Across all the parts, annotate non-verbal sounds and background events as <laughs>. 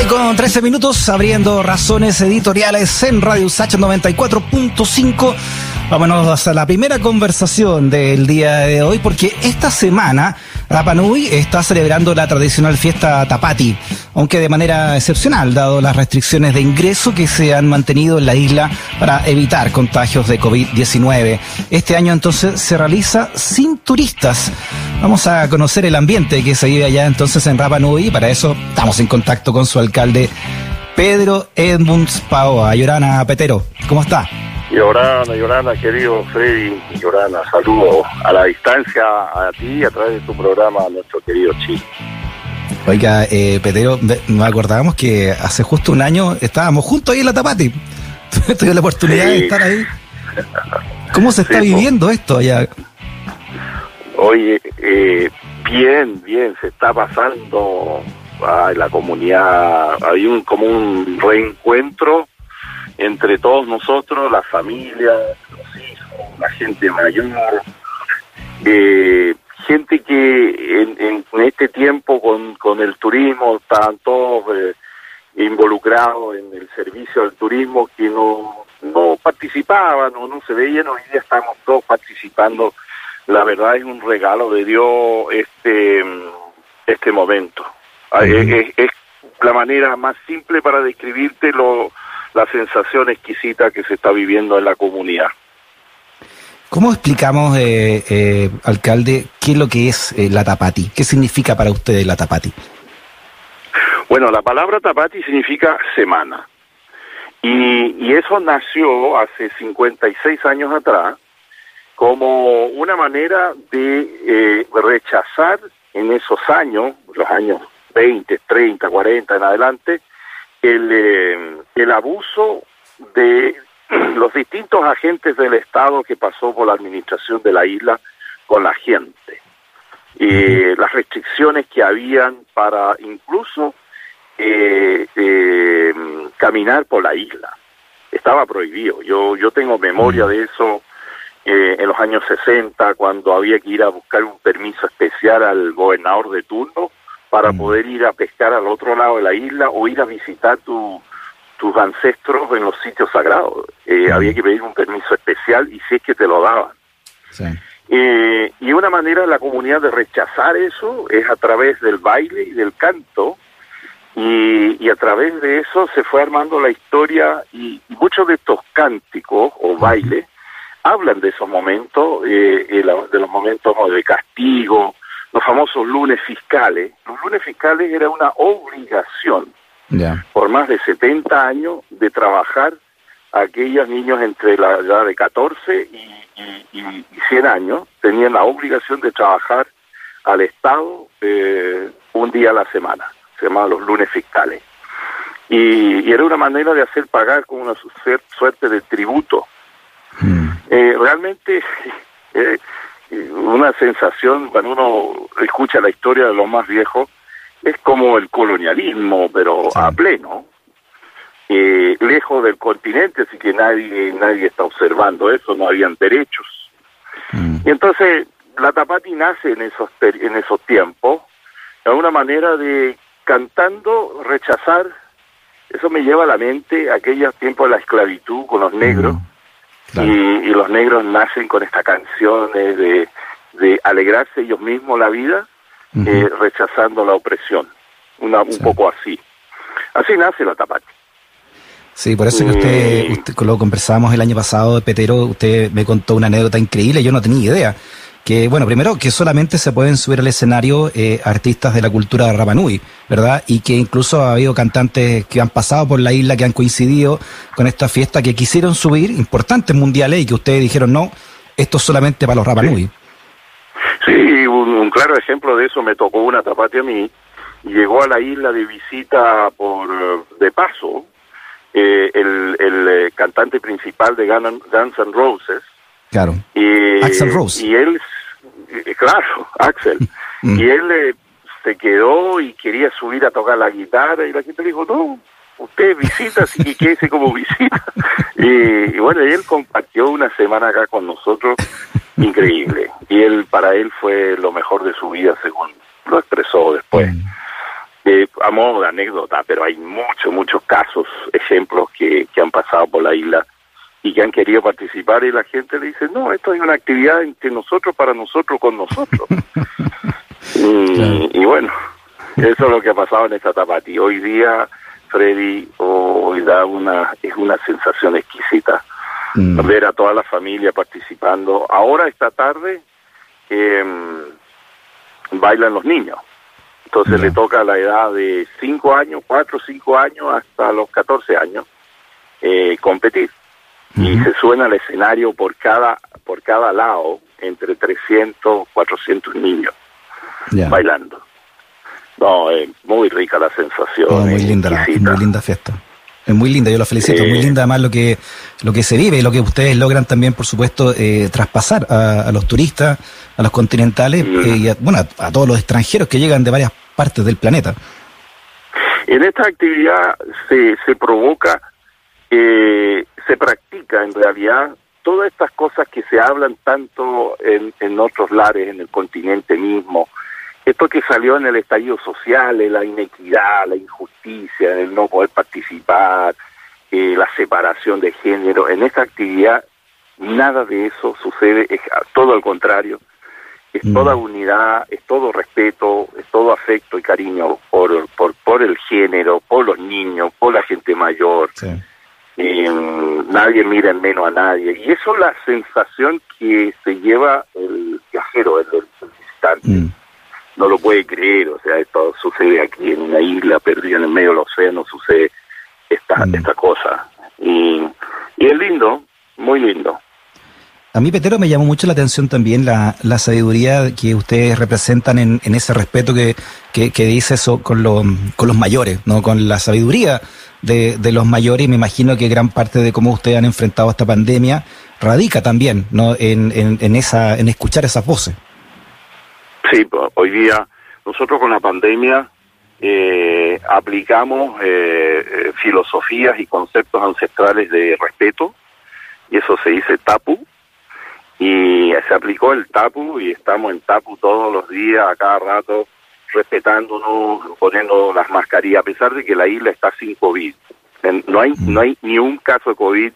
6 con 13 minutos, abriendo razones editoriales en Radio Sacha 94.5. Vámonos a la primera conversación del día de hoy, porque esta semana Rapa Nui está celebrando la tradicional fiesta Tapati, aunque de manera excepcional, dado las restricciones de ingreso que se han mantenido en la isla para evitar contagios de COVID-19. Este año entonces se realiza sin turistas. Vamos a conocer el ambiente que se vive allá entonces en Rapa Nui y para eso estamos en contacto con su alcalde Pedro Edmunds Paoa. Llorana Petero, ¿cómo está? Llorana, Llorana, querido Freddy, Llorana, saludo a la distancia a ti a través de tu programa a nuestro querido Chile. Oiga, eh, Petero, nos acordábamos que hace justo un año estábamos juntos ahí en la Tapati. <laughs> Tuve la oportunidad de estar ahí. ¿Cómo se está viviendo esto allá? Oye, eh, bien, bien, se está pasando a la comunidad. Hay un como un reencuentro entre todos nosotros, la familia, los hijos, la gente mayor, eh, gente que en, este tiempo con, con el turismo estaban todos eh, involucrados en el servicio al turismo que no, no participaban o no se veían, hoy día estamos todos participando. La verdad es un regalo de Dios este, este momento. es, es la manera más simple para describirte lo, la sensación exquisita que se está viviendo en la comunidad. ¿Cómo explicamos, eh, eh, alcalde, qué es lo que es eh, la tapati? ¿Qué significa para ustedes la tapati? Bueno, la palabra tapati significa semana. Y, y eso nació hace 56 años atrás como una manera de rechazar en esos años, los años 20, 30, 40 en adelante, el, eh, el abuso de <clears throat> los distintos agentes del Estado que pasó por la administración de la isla con la gente. y las restricciones que habían para incluso eh, eh, caminar por la isla. Estaba prohibido. Yo, yo tengo memoria de eso en los años 60, cuando había que ir a buscar un permiso especial al gobernador de turno para mm. poder ir a pescar al otro lado de la isla o ir a visitar tu, tus ancestros en los sitios sagrados. Eh, mm. Había que pedir un permiso especial y si es que te lo daban. Eh, y una manera de la comunidad de rechazar eso es a través del baile y del canto, y, y a través de eso se fue armando la historia, y muchos de estos cánticos o bailes hablan de esos momentos, eh, de los momentos de castigo, los famosos lunes fiscales. Los lunes fiscales era una obligación por más de 70 años de trabajar a aquellos niños entre la edad de 14 y, y, 100 años, tenían la obligación de trabajar al Estado eh, un día a la semana, se llamaban los lunes fiscales. Y, era una manera de hacer pagar con una suerte de tributo. Mm. Eh, realmente <laughs> eh, una sensación cuando uno escucha la historia de los más viejos, es como el colonialismo, pero a pleno, eh, lejos del continente, así que nadie nadie está observando eso, no habían derechos. Mm. Y entonces la Tapati nace en esos en esos tiempos, de una manera de cantando rechazar, eso me lleva a la mente aquellos tiempos de la esclavitud con los negros. Mm. Y, los negros nacen con esta canción de, de alegrarse ellos mismos la vida, eh, rechazando la opresión. Una, un poco así. Así nace la Tapati. Sí, por eso que usted, usted, lo conversábamos el año pasado de Petero, usted me contó una anécdota increíble, yo no tenía idea. Que, bueno, primero, que solamente se pueden subir al escenario eh, artistas de la cultura de Rapanui, ¿verdad? Y que incluso ha habido cantantes que han pasado por la isla, que han coincidido con esta fiesta, que quisieron subir, importantes mundiales, y que ustedes dijeron, no, esto es solamente para los Rapanui. Sí, un, claro ejemplo de eso me tocó una tapate a mí. Llegó a la isla de visita por de paso eh, el, el eh, cantante principal de Guns N' Roses. Claro. Y, Axel Rose. Y él, claro, <laughs> Axel. Mm. y él se quedó y quería subir a tocar la guitarra y la gente le dijo, no, usted visita, que quédese como <laughs> visita. y, y, bueno, y él compartió una semana acá con nosotros increíble. Y él, para él fue lo mejor de su vida, según lo expresó después. Mm. Eh, a modo de anécdota, pero hay muchos, muchos casos, ejemplos que, que han pasado por la isla y que han querido participar y la gente le dice, no, esto es una actividad entre nosotros, para nosotros, con nosotros. <laughs> y, bueno, eso es lo que ha pasado en esta etapa. Y hoy día, Freddy, hoy da una, es una sensación exquisita mm. ver a toda la familia participando. Ahora, esta tarde, em, bailan los niños. Entonces le toca la edad de 5 años, 4 o 5 años hasta los 14 años eh, competir y se suena el escenario por cada por cada lado entre 300 400 niños bailando. No es muy rica la sensación muy linda muy linda fiesta. Es muy linda yo la felicito muy linda además lo que lo que se vive y lo que ustedes logran también por supuesto eh, traspasar a, los turistas a los continentales eh, y a, bueno a, todos los extranjeros que llegan de varias partes del planeta. En esta actividad se, se provoca eh, se practica en realidad todas estas cosas que se hablan tanto en, en otros lares, en el continente mismo, esto que salió en el estallido social, la inequidad, la injusticia, el no poder participar, eh, la separación de género, en esta actividad nada de eso sucede, es todo al contrario, es mm. toda unidad, es todo respeto, es todo afecto y cariño por, por, por el género, por los niños, por la gente mayor. Sí nadie mira en menos a nadie. Y eso es la sensación que se lleva el viajero, el, visitante. Mm. No lo puede creer, o sea, esto sucede aquí en una isla perdida en el medio del océano, sucede esta, mm. esta cosa. Y, y es lindo, muy lindo. A mí, Petero, me llamó mucho la atención también la, sabiduría que ustedes representan en, ese respeto que, dice eso con, lo, con los mayores, ¿no? Con la sabiduría de, los mayores. Me imagino que gran parte de cómo ustedes han enfrentado esta pandemia radica también, en, en, esa, en escuchar esas voces. Sí, hoy día nosotros con la pandemia eh, aplicamos eh, eh, filosofías y conceptos ancestrales de respeto, y eso se dice tapu, y se aplicó el TAPU y estamos en TAPU todos los días, a cada rato, respetándonos, poniendo las mascarillas, a pesar de que la isla está sin COVID. no hay no hay ni un caso de COVID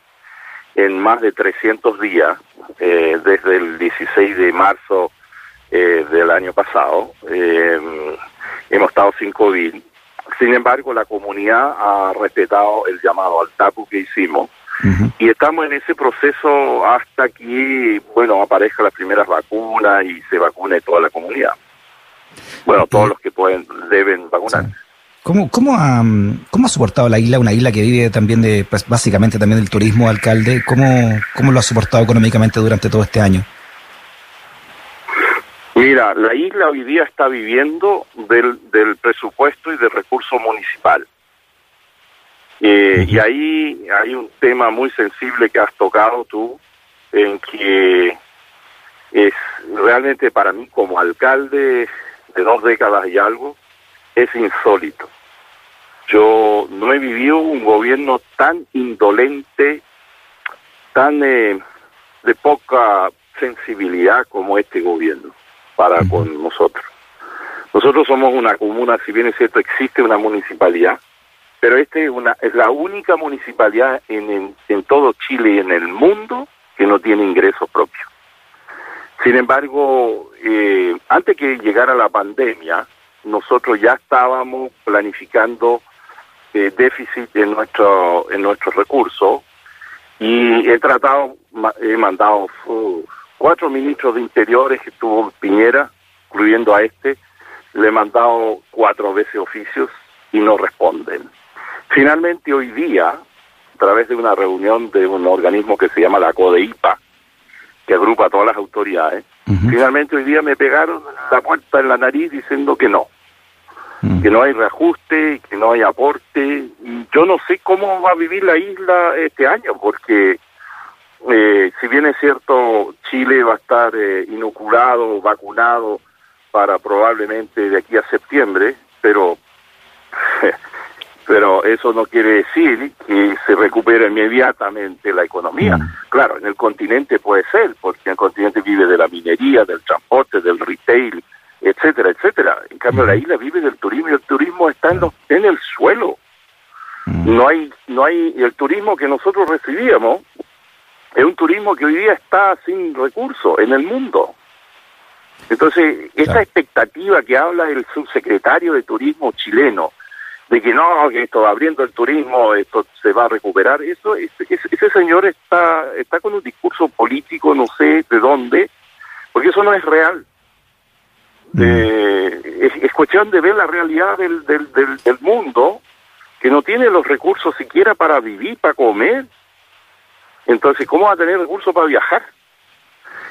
en más de 300 días, eh, desde el 16 de marzo eh, del año pasado. Eh, hemos estado sin COVID. Sin embargo, la comunidad ha respetado el llamado al TAPU que hicimos y estamos en ese proceso hasta que, bueno, aparezcan las primeras vacunas y se vacune toda la comunidad. Bueno, todos los que pueden, deben vacunar. ¿Cómo, cómo, ha, ¿Cómo ha soportado la isla, una isla que vive también de, pues, básicamente también del turismo, alcalde? ¿Cómo, ¿Cómo lo ha soportado económicamente durante todo este año? Mira, la isla hoy día está viviendo del, del presupuesto y del recurso municipal. Eh, y ahí hay un tema muy sensible que has tocado tú, en que es realmente para mí como alcalde de dos décadas y algo, es insólito. Yo no he vivido un gobierno tan indolente, tan eh, de poca sensibilidad como este gobierno para con nosotros. Nosotros somos una comuna, si bien es cierto, existe una municipalidad, pero esta es, una, es la única municipalidad en, en, todo Chile y en el mundo que no tiene ingresos propios. Sin embargo, eh, antes que llegara la pandemia, nosotros ya estábamos planificando eh, déficit en nuestro en nuestros recursos y he tratado, he mandado cuatro ministros de interiores que tuvo Piñera, incluyendo a este, le he mandado cuatro veces oficios y no responden. Finalmente, hoy día, a través de una reunión de un organismo que se llama la CODEIPA, que agrupa a todas las autoridades, finalmente hoy día me pegaron la puerta en la nariz diciendo que no, que no hay reajuste, que no hay aporte. Y yo no sé cómo va a vivir la isla este año, porque eh, si bien es cierto, Chile va a estar eh, inoculado, vacunado para probablemente de aquí a septiembre, pero <laughs> pero eso no quiere decir que se recupere inmediatamente la economía. Mm. Claro, en el continente puede ser, porque el continente vive de la minería, del transporte, del retail, etcétera, etcétera. En cambio, la isla vive del turismo y el turismo está en, los, en el suelo. No hay, no hay, el turismo que nosotros recibíamos es un turismo que hoy día está sin recursos en el mundo. Entonces, esa expectativa que habla el subsecretario de Turismo chileno, de que no, que esto abriendo el turismo, esto se va a recuperar, eso ese, ese señor está, está con un discurso político, no sé de dónde, porque eso no es real. Mm. Eh, es, cuestión de ver la realidad del, del, del, mundo que no tiene los recursos siquiera para vivir, para comer. Entonces, ¿cómo va a tener recursos para viajar?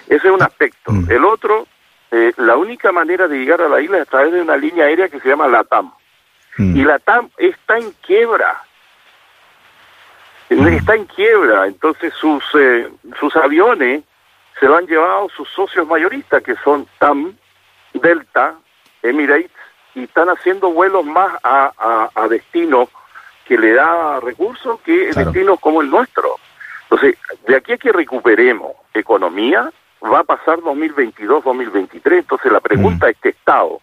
Ese es un aspecto. Mm. El otro, eh, la única manera de llegar a la isla es a través de una línea aérea que se llama LATAM. Mm. Y LATAM está en quiebra. Está en quiebra. Entonces, sus, eh, sus aviones se lo han llevado sus socios mayoristas, que son TAM, Delta, Emirates, y están haciendo vuelos más a, a, destinos que le da recursos que destinos como el nuestro. Entonces, de aquí a que recuperemos economía, va a pasar 2022-2023. Entonces, la pregunta mm. a este Estado,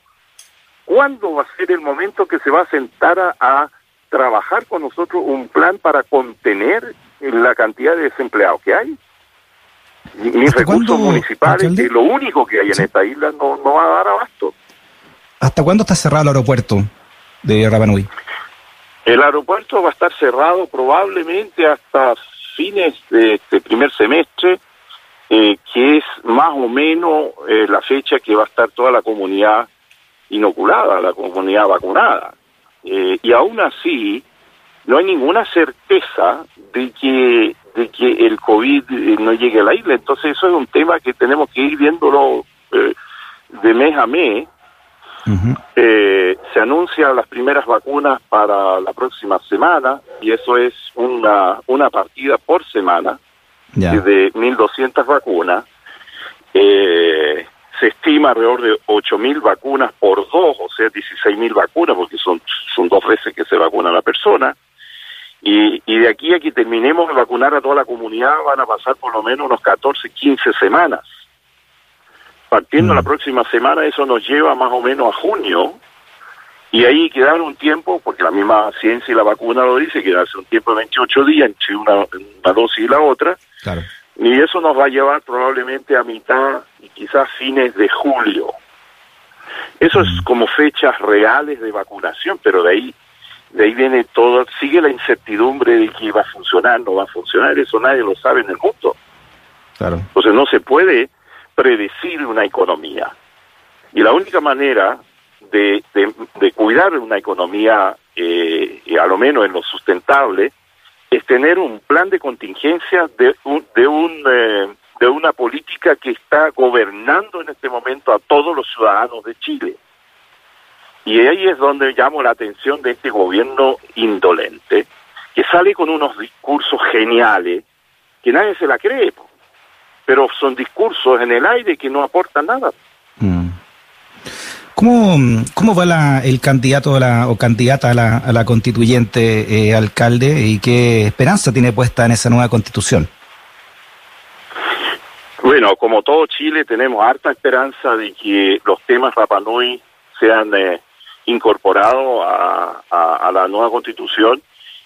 ¿cuándo va a ser el momento que se va a sentar a, trabajar con nosotros un plan para contener la cantidad de desempleados que hay? Mis recursos municipales, que lo único que hay en esta isla, no, no va a dar abasto. ¿Hasta cuándo está cerrado el aeropuerto de Rapanui? El aeropuerto va a estar cerrado probablemente hasta fines de este primer semestre, eh, que es más o menos eh, la fecha que va a estar toda la comunidad inoculada, la comunidad vacunada. Eh, y aún así, no hay ninguna certeza de que, de que el COVID no llegue a la isla. Entonces eso es un tema que tenemos que ir viéndolo de mes a mes eh, se anuncian las primeras vacunas para la próxima semana y eso es una, una partida por semana de 1.200 vacunas. Eh, se estima alrededor de 8.000 vacunas por dos, o sea, 16.000 vacunas, porque son, son dos veces que se vacuna la persona. Y, y de aquí a que terminemos de vacunar a toda la comunidad van a pasar por lo menos unos 14, 15 semanas. Partiendo la mm. próxima semana, eso nos lleva más o menos a junio, y ahí quedaron un tiempo, porque la misma ciencia y la vacuna lo dice, quedarse un tiempo de 28 días entre una, una dosis y la otra. Y eso nos va a llevar probablemente a mitad y quizás fines de julio. Eso es mm. como fechas reales de vacunación, pero de ahí de ahí viene todo, sigue la incertidumbre de que va a funcionar, no va a funcionar, eso nadie lo sabe en el mundo. Claro. Entonces no se puede predecir una economía. Y la única manera de, de, cuidar una economía, eh, a lo menos en lo sustentable, es tener un plan de contingencia de, un, eh, de una política que está gobernando en este momento a todos los ciudadanos de Chile. Y ahí es donde llamo la atención de este gobierno indolente, que sale con unos discursos geniales que nadie se la cree pero son discursos en el aire que no aportan nada. ¿Cómo, ¿Cómo va la, el candidato la, o candidata a la, a la constituyente eh, alcalde y qué esperanza tiene puesta en esa nueva constitución? Bueno, como todo Chile tenemos harta esperanza de que los temas Rapanui sean eh, incorporados a, a, la nueva constitución.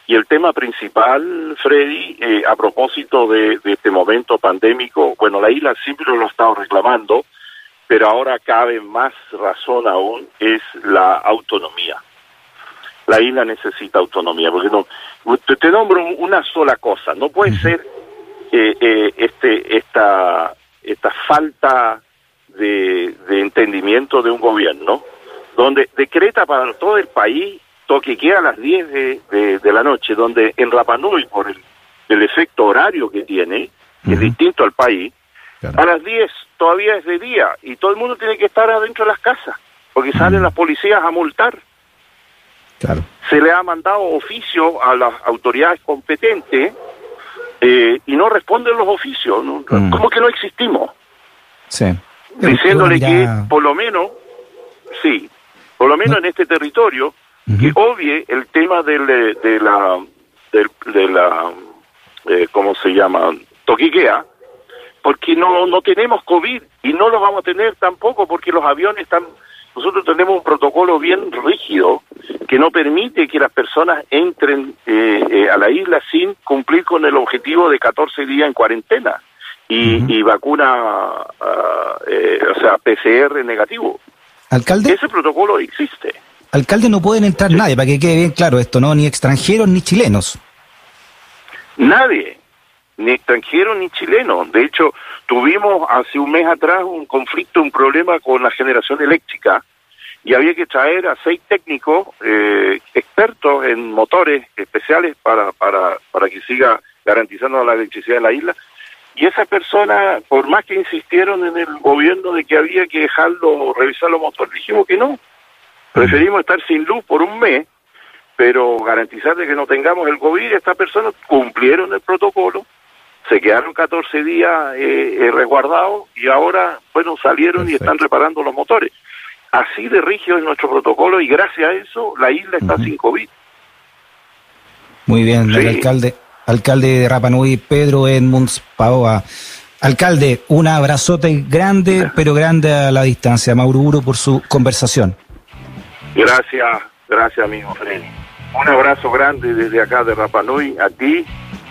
Y el tema principal, Freddy, eh, a propósito de, este momento pandémico, bueno, la isla siempre lo ha estado reclamando, pero ahora cabe más razón aún, es la autonomía. La isla necesita autonomía, porque no, te, nombro una sola cosa, no puede ser eh, eh, este, esta, esta falta de, de entendimiento de un gobierno, donde decreta para todo el país toque queda a las 10 de, de, la noche, donde en Rapanui, por el, el efecto horario que tiene, que es distinto al país, a las 10 todavía es de día y todo el mundo tiene que estar adentro de las casas, porque salen las policías a multar. Se le ha mandado oficio a las autoridades competentes eh, y no responden los oficios. ¿no? Mm. ¿Cómo que no existimos? Sí. Diciéndole que por lo menos, sí, por lo menos en este territorio, que obvie el tema del, de la, de, la eh, ¿cómo se llama? Toquiquea, porque no, no tenemos COVID y no lo vamos a tener tampoco porque los aviones están nosotros tenemos un protocolo bien rígido que no permite que las personas entren eh, eh, a la isla sin cumplir con el objetivo de 14 días en cuarentena y, vacuna, ah, eh, o sea, PCR negativo. ¿Alcalde? Ese protocolo existe. Alcalde, no pueden entrar nadie, para que quede bien claro esto, ¿no? Ni extranjeros ni chilenos. Nadie, ni extranjeros ni chilenos. De hecho, tuvimos hace un mes atrás un conflicto, un problema con la generación eléctrica y había que traer a seis técnicos eh, expertos en motores especiales para, para, para que siga garantizando la electricidad en la isla. Y esas personas, por más que insistieron en el gobierno de que había que dejarlo, revisar los motores, dijimos que no. Preferimos estar sin luz por un mes, pero garantizar de que no tengamos el COVID. Estas personas cumplieron el protocolo, se quedaron 14 días eh, eh, resguardados y ahora, bueno, salieron y están reparando los motores. Así de rígido es nuestro protocolo y gracias a eso la isla está sin COVID. Muy bien, el alcalde, alcalde de Rapanui, Pedro Edmunds Paoa. Alcalde, un abrazote grande, pero grande a la distancia. Mauro por su conversación. Gracias, gracias, amigo Freddy. Un abrazo grande desde acá de Rapanui a ti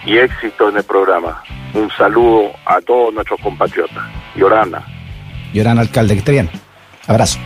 y éxito en el programa. Un saludo a todos nuestros compatriotas. Llorana. Llorana, alcalde, bien. Abrazo.